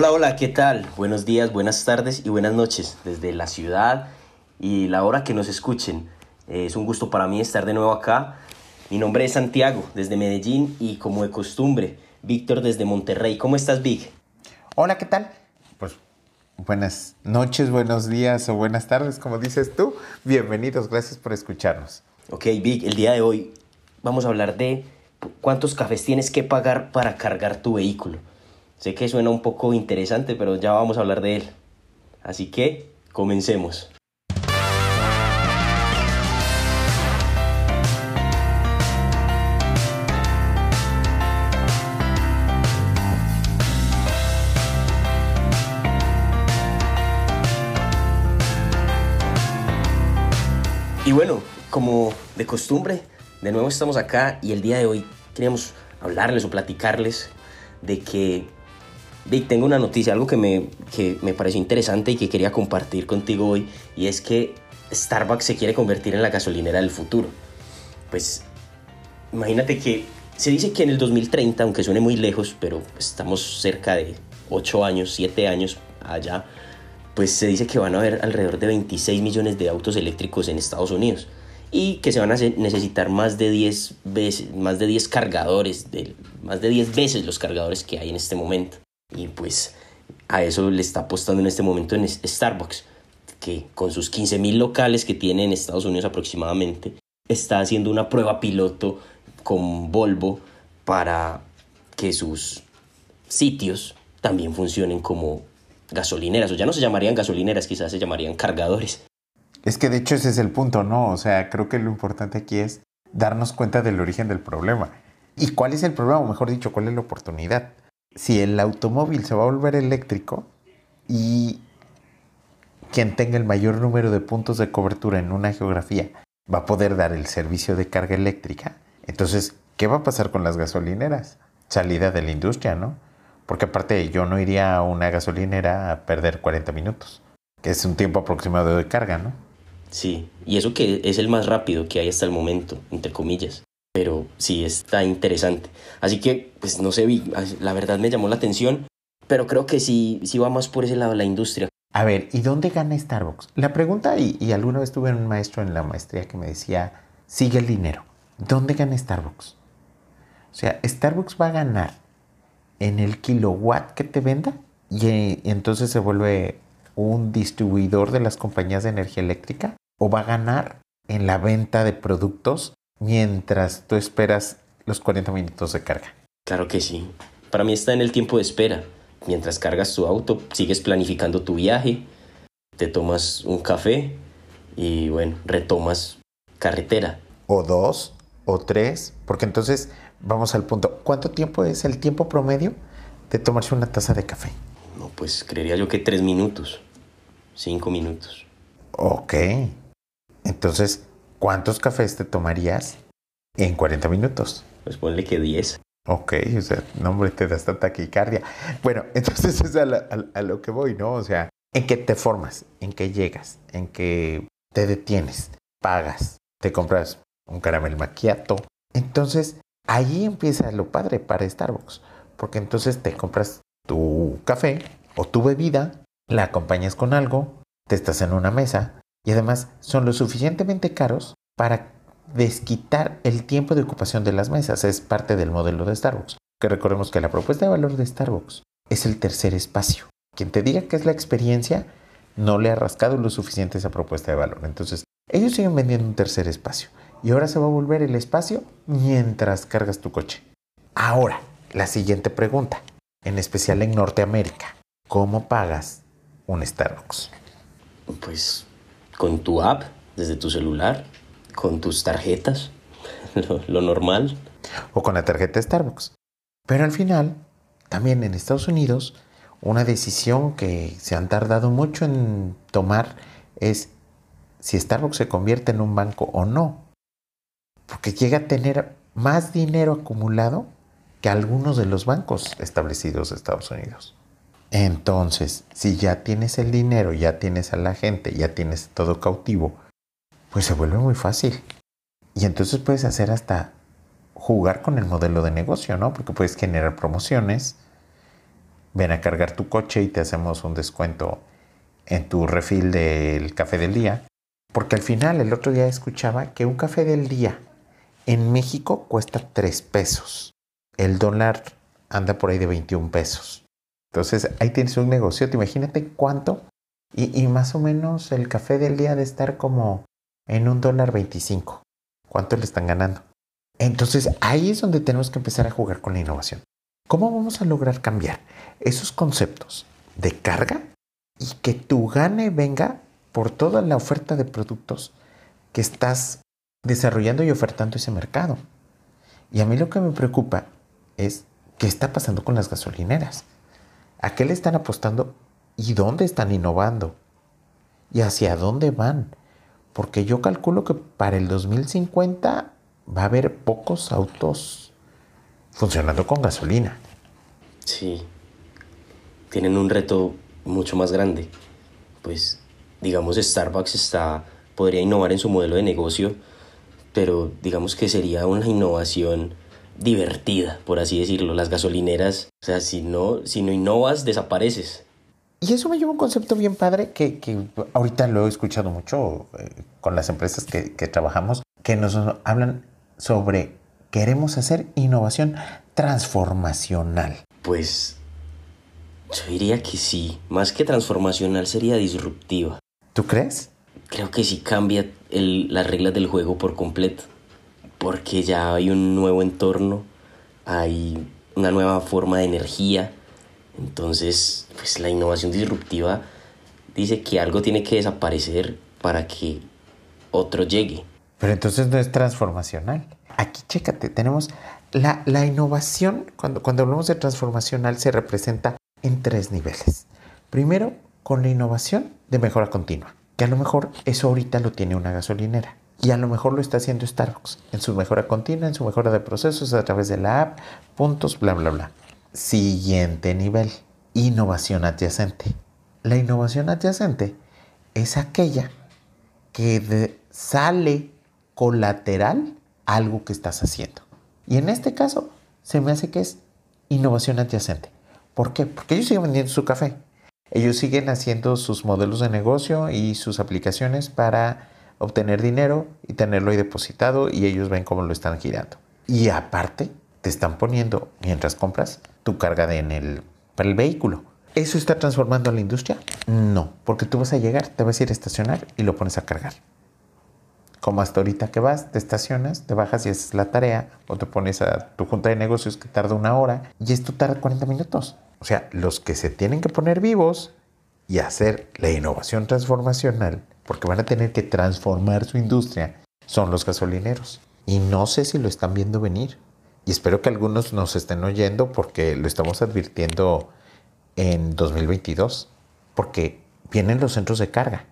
Hola, hola, ¿qué tal? Buenos días, buenas tardes y buenas noches desde la ciudad y la hora que nos escuchen. Eh, es un gusto para mí estar de nuevo acá. Mi nombre es Santiago, desde Medellín y como de costumbre, Víctor desde Monterrey. ¿Cómo estás, Vic? Hola, ¿qué tal? Pues buenas noches, buenos días o buenas tardes, como dices tú. Bienvenidos, gracias por escucharnos. Ok, Vic, el día de hoy vamos a hablar de cuántos cafés tienes que pagar para cargar tu vehículo. Sé que suena un poco interesante, pero ya vamos a hablar de él. Así que, comencemos. Y bueno, como de costumbre, de nuevo estamos acá y el día de hoy queríamos hablarles o platicarles de que Vic, tengo una noticia, algo que me, que me pareció interesante y que quería compartir contigo hoy, y es que Starbucks se quiere convertir en la gasolinera del futuro. Pues imagínate que se dice que en el 2030, aunque suene muy lejos, pero estamos cerca de 8 años, 7 años allá, pues se dice que van a haber alrededor de 26 millones de autos eléctricos en Estados Unidos y que se van a necesitar más de 10 veces, más de 10 cargadores, de, más de 10 veces los cargadores que hay en este momento. Y pues a eso le está apostando en este momento en Starbucks, que con sus 15.000 locales que tiene en Estados Unidos aproximadamente, está haciendo una prueba piloto con Volvo para que sus sitios también funcionen como gasolineras, o ya no se llamarían gasolineras, quizás se llamarían cargadores. Es que de hecho ese es el punto, ¿no? O sea, creo que lo importante aquí es darnos cuenta del origen del problema. ¿Y cuál es el problema? O mejor dicho, ¿cuál es la oportunidad? Si el automóvil se va a volver eléctrico y quien tenga el mayor número de puntos de cobertura en una geografía va a poder dar el servicio de carga eléctrica, entonces, ¿qué va a pasar con las gasolineras? Salida de la industria, ¿no? Porque aparte yo no iría a una gasolinera a perder 40 minutos, que es un tiempo aproximado de carga, ¿no? Sí, y eso que es el más rápido que hay hasta el momento, entre comillas. Pero sí está interesante. Así que, pues no sé, la verdad me llamó la atención, pero creo que sí, sí va más por ese lado la industria. A ver, ¿y dónde gana Starbucks? La pregunta, y, y alguna vez tuve un maestro en la maestría que me decía, sigue el dinero. ¿Dónde gana Starbucks? O sea, Starbucks va a ganar en el kilowatt que te venda y entonces se vuelve un distribuidor de las compañías de energía eléctrica o va a ganar en la venta de productos mientras tú esperas los 40 minutos de carga. Claro que sí. Para mí está en el tiempo de espera. Mientras cargas tu auto, sigues planificando tu viaje, te tomas un café y bueno, retomas carretera. O dos, o tres, porque entonces vamos al punto. ¿Cuánto tiempo es el tiempo promedio de tomarse una taza de café? No, pues creería yo que tres minutos, cinco minutos. Ok. Entonces, ¿cuántos cafés te tomarías en 40 minutos? Pues ponle que 10. Ok, o sea, no, hombre, te das tanta taquicardia. Bueno, entonces es a, a, lo que voy, ¿no? O sea, en qué te formas, en qué llegas, en qué te detienes, pagas, te compras un caramel macchiato. Entonces, ahí empieza lo padre para Starbucks, porque entonces te compras tu café o tu bebida, la acompañas con algo, te estás en una mesa, y además son lo suficientemente caros para desquitar el tiempo de ocupación de las mesas. Es parte del modelo de Starbucks. Que recordemos que la propuesta de valor de Starbucks es el tercer espacio. Quien te diga que es la experiencia no le ha rascado lo suficiente esa propuesta de valor. Entonces, ellos siguen vendiendo un tercer espacio. Y ahora se va a volver el espacio mientras cargas tu coche. Ahora, la siguiente pregunta, en especial en Norteamérica. ¿Cómo pagas un Starbucks? Pues con tu app desde tu celular, con tus tarjetas, lo, normal. O con la tarjeta Starbucks. Pero al final, también en Estados Unidos, una decisión que se han tardado mucho en tomar es si Starbucks se convierte en un banco o no. Porque llega a tener más dinero acumulado que algunos de los bancos establecidos de Estados Unidos. Entonces, si ya tienes el dinero, ya tienes a la gente, ya tienes todo cautivo, pues se vuelve muy fácil. Y entonces puedes hacer hasta jugar con el modelo de negocio, ¿no? Porque puedes generar promociones ven a cargar tu coche y te hacemos un descuento en tu refil del café del día. Porque al final el otro día escuchaba que un café del día en México cuesta 3 pesos. El dólar anda por ahí de 21 pesos. Entonces ahí tienes un negocio. Imagínate cuánto. Y, y, más o menos el café del día de estar como en un dólar 25. ¿Cuánto le están ganando? Entonces ahí es donde tenemos que empezar a jugar con la innovación. ¿Cómo vamos a lograr cambiar esos conceptos de carga y que tu gane venga por toda la oferta de productos que estás desarrollando y ofertando ese mercado? Y a mí lo que me preocupa es qué está pasando con las gasolineras. ¿A qué le están apostando y dónde están innovando? ¿Y hacia dónde van? Porque yo calculo que para el 2050 va a haber pocos autos funcionando con gasolina. Sí, tienen un reto mucho más grande. Pues, digamos, Starbucks está, podría innovar en su modelo de negocio, pero digamos que sería una innovación divertida, por así decirlo. Las gasolineras, o sea, si no, si no innovas, desapareces. Y eso me lleva a un concepto bien padre que, que ahorita lo he escuchado mucho eh, con las empresas que, que trabajamos, que nos hablan sobre queremos hacer innovación transformacional. Pues yo diría que sí, más que transformacional sería disruptiva. ¿Tú crees? Creo que sí cambia el, las reglas del juego por completo, porque ya hay un nuevo entorno, hay una nueva forma de energía, entonces pues la innovación disruptiva dice que algo tiene que desaparecer para que otro llegue. Pero entonces no es transformacional. Aquí, chécate, tenemos la, la innovación, cuando, cuando hablamos de transformacional, se representa en tres niveles. Primero, con la innovación de mejora continua, que a lo mejor eso ahorita lo tiene una gasolinera. Y a lo mejor lo está haciendo Starbucks en su mejora continua, en su mejora de procesos a través de la app, puntos, bla, bla, bla. Siguiente nivel, innovación adyacente. La innovación adyacente es aquella que sale colateral a algo que estás haciendo. Y en este caso, se me hace que es innovación adyacente. ¿Por qué? Porque ellos siguen vendiendo su café. Ellos siguen haciendo sus modelos de negocio y sus aplicaciones para obtener dinero y tenerlo ahí depositado y ellos ven cómo lo están girando. Y aparte, te están poniendo, mientras compras, tu carga en el, para el vehículo. ¿Eso está transformando a la industria? No, porque tú vas a llegar, te vas a ir a estacionar y lo pones a cargar. Como hasta ahorita que vas, te estacionas, te bajas y haces la tarea, o te pones a tu junta de negocios que tarda una hora, y esto tarda 40 minutos. O sea, los que se tienen que poner vivos y hacer la innovación transformacional, porque van a tener que transformar su industria, son los gasolineros. Y no sé si lo están viendo venir. Y espero que algunos nos estén oyendo porque lo estamos advirtiendo en 2022, porque vienen los centros de carga.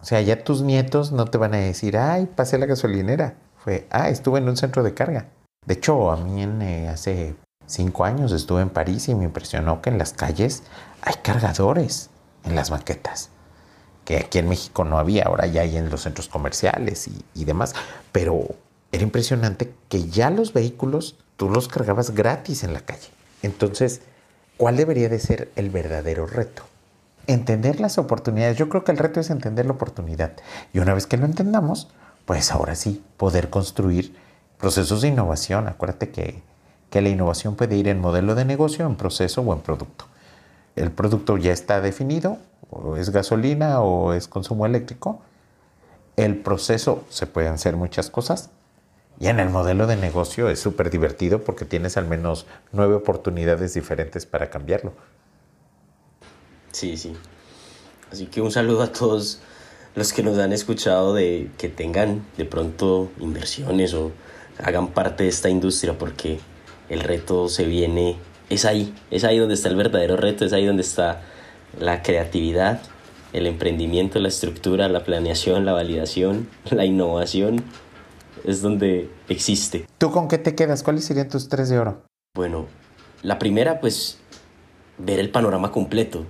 O sea, ya tus nietos no te van a decir, ay, pasé la gasolinera. Fue, ah, estuve en un centro de carga. De hecho, a mí en, eh, hace cinco años estuve en París y me impresionó que en las calles hay cargadores en las maquetas. Aquí en México no había, ahora ya hay en los centros comerciales y, y demás. Pero era impresionante que ya los vehículos tú los cargabas gratis en la calle. Entonces, ¿cuál debería de ser el verdadero reto? entender las oportunidades. Yo creo que el reto es entender la oportunidad. Y una vez que lo entendamos, pues ahora sí, poder construir procesos de innovación. Acuérdate que, que la innovación puede ir en modelo de negocio, en proceso o en producto. El producto ya está definido, es gasolina o es consumo eléctrico. El proceso se pueden hacer muchas cosas. Y en el modelo de negocio es súper divertido porque tienes al menos nueve oportunidades diferentes para cambiarlo. Sí, sí. Así que un saludo a todos los que nos han escuchado de que tengan de pronto inversiones o hagan parte de esta industria porque el reto se viene, es ahí, es ahí donde está el verdadero reto, es ahí donde está la creatividad, el emprendimiento, la estructura, la planeación, la validación, la innovación, es donde existe. ¿Tú con qué te quedas? ¿Cuáles serían tus tres de oro? Bueno, la primera pues ver el panorama completo,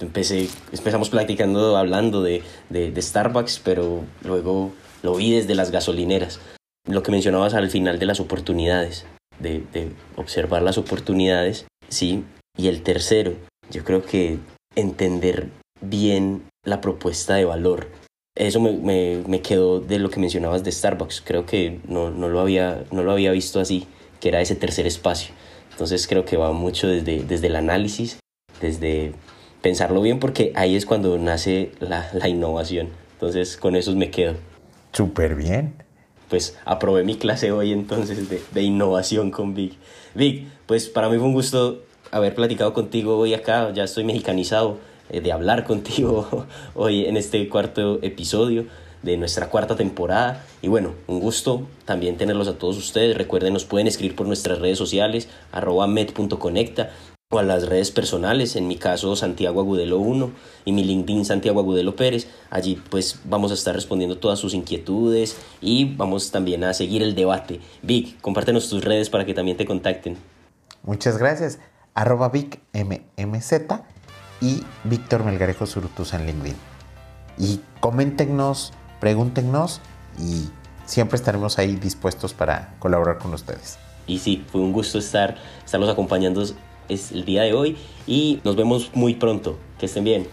empecé, empezamos platicando, hablando de, de, Starbucks, pero luego lo vi desde las gasolineras. Lo que mencionabas al final de las oportunidades, de, de observar las oportunidades, sí, Y el tercero, yo creo que entender bien la propuesta de valor. Eso me, me, me quedó de lo que mencionabas de Starbucks. Creo que no, no, lo había, no lo había visto así, que era ese tercer espacio. Entonces creo que va mucho desde, desde el análisis, desde pensarlo bien, porque ahí es cuando nace la, la innovación. Entonces con eso me quedo. Súper bien. Pues aprobé mi clase hoy entonces de, de innovación con Vic. Vic, pues para mí fue un gusto haber platicado contigo hoy acá, ya estoy mexicanizado eh, de hablar contigo hoy en este cuarto episodio de nuestra cuarta temporada. Y bueno, un gusto también tenerlos a todos ustedes. Recuerden, nos pueden escribir por nuestras redes sociales, arroba med.conecta o a las redes personales, en mi caso Santiago Agudelo 1 y mi LinkedIn Santiago Agudelo Pérez. Allí pues vamos a estar respondiendo todas sus inquietudes y vamos también a seguir el debate. Vic, compártenos tus redes para que también te contacten. Muchas gracias. Arroba Vic MMZ y Víctor Melgarejo Surutusa en LinkedIn. Y coméntenos, pregúntenos y siempre estaremos ahí dispuestos para colaborar con ustedes. Y sí, fue un gusto estar, estarlos acompañando el día de hoy y nos vemos muy pronto. Que estén bien.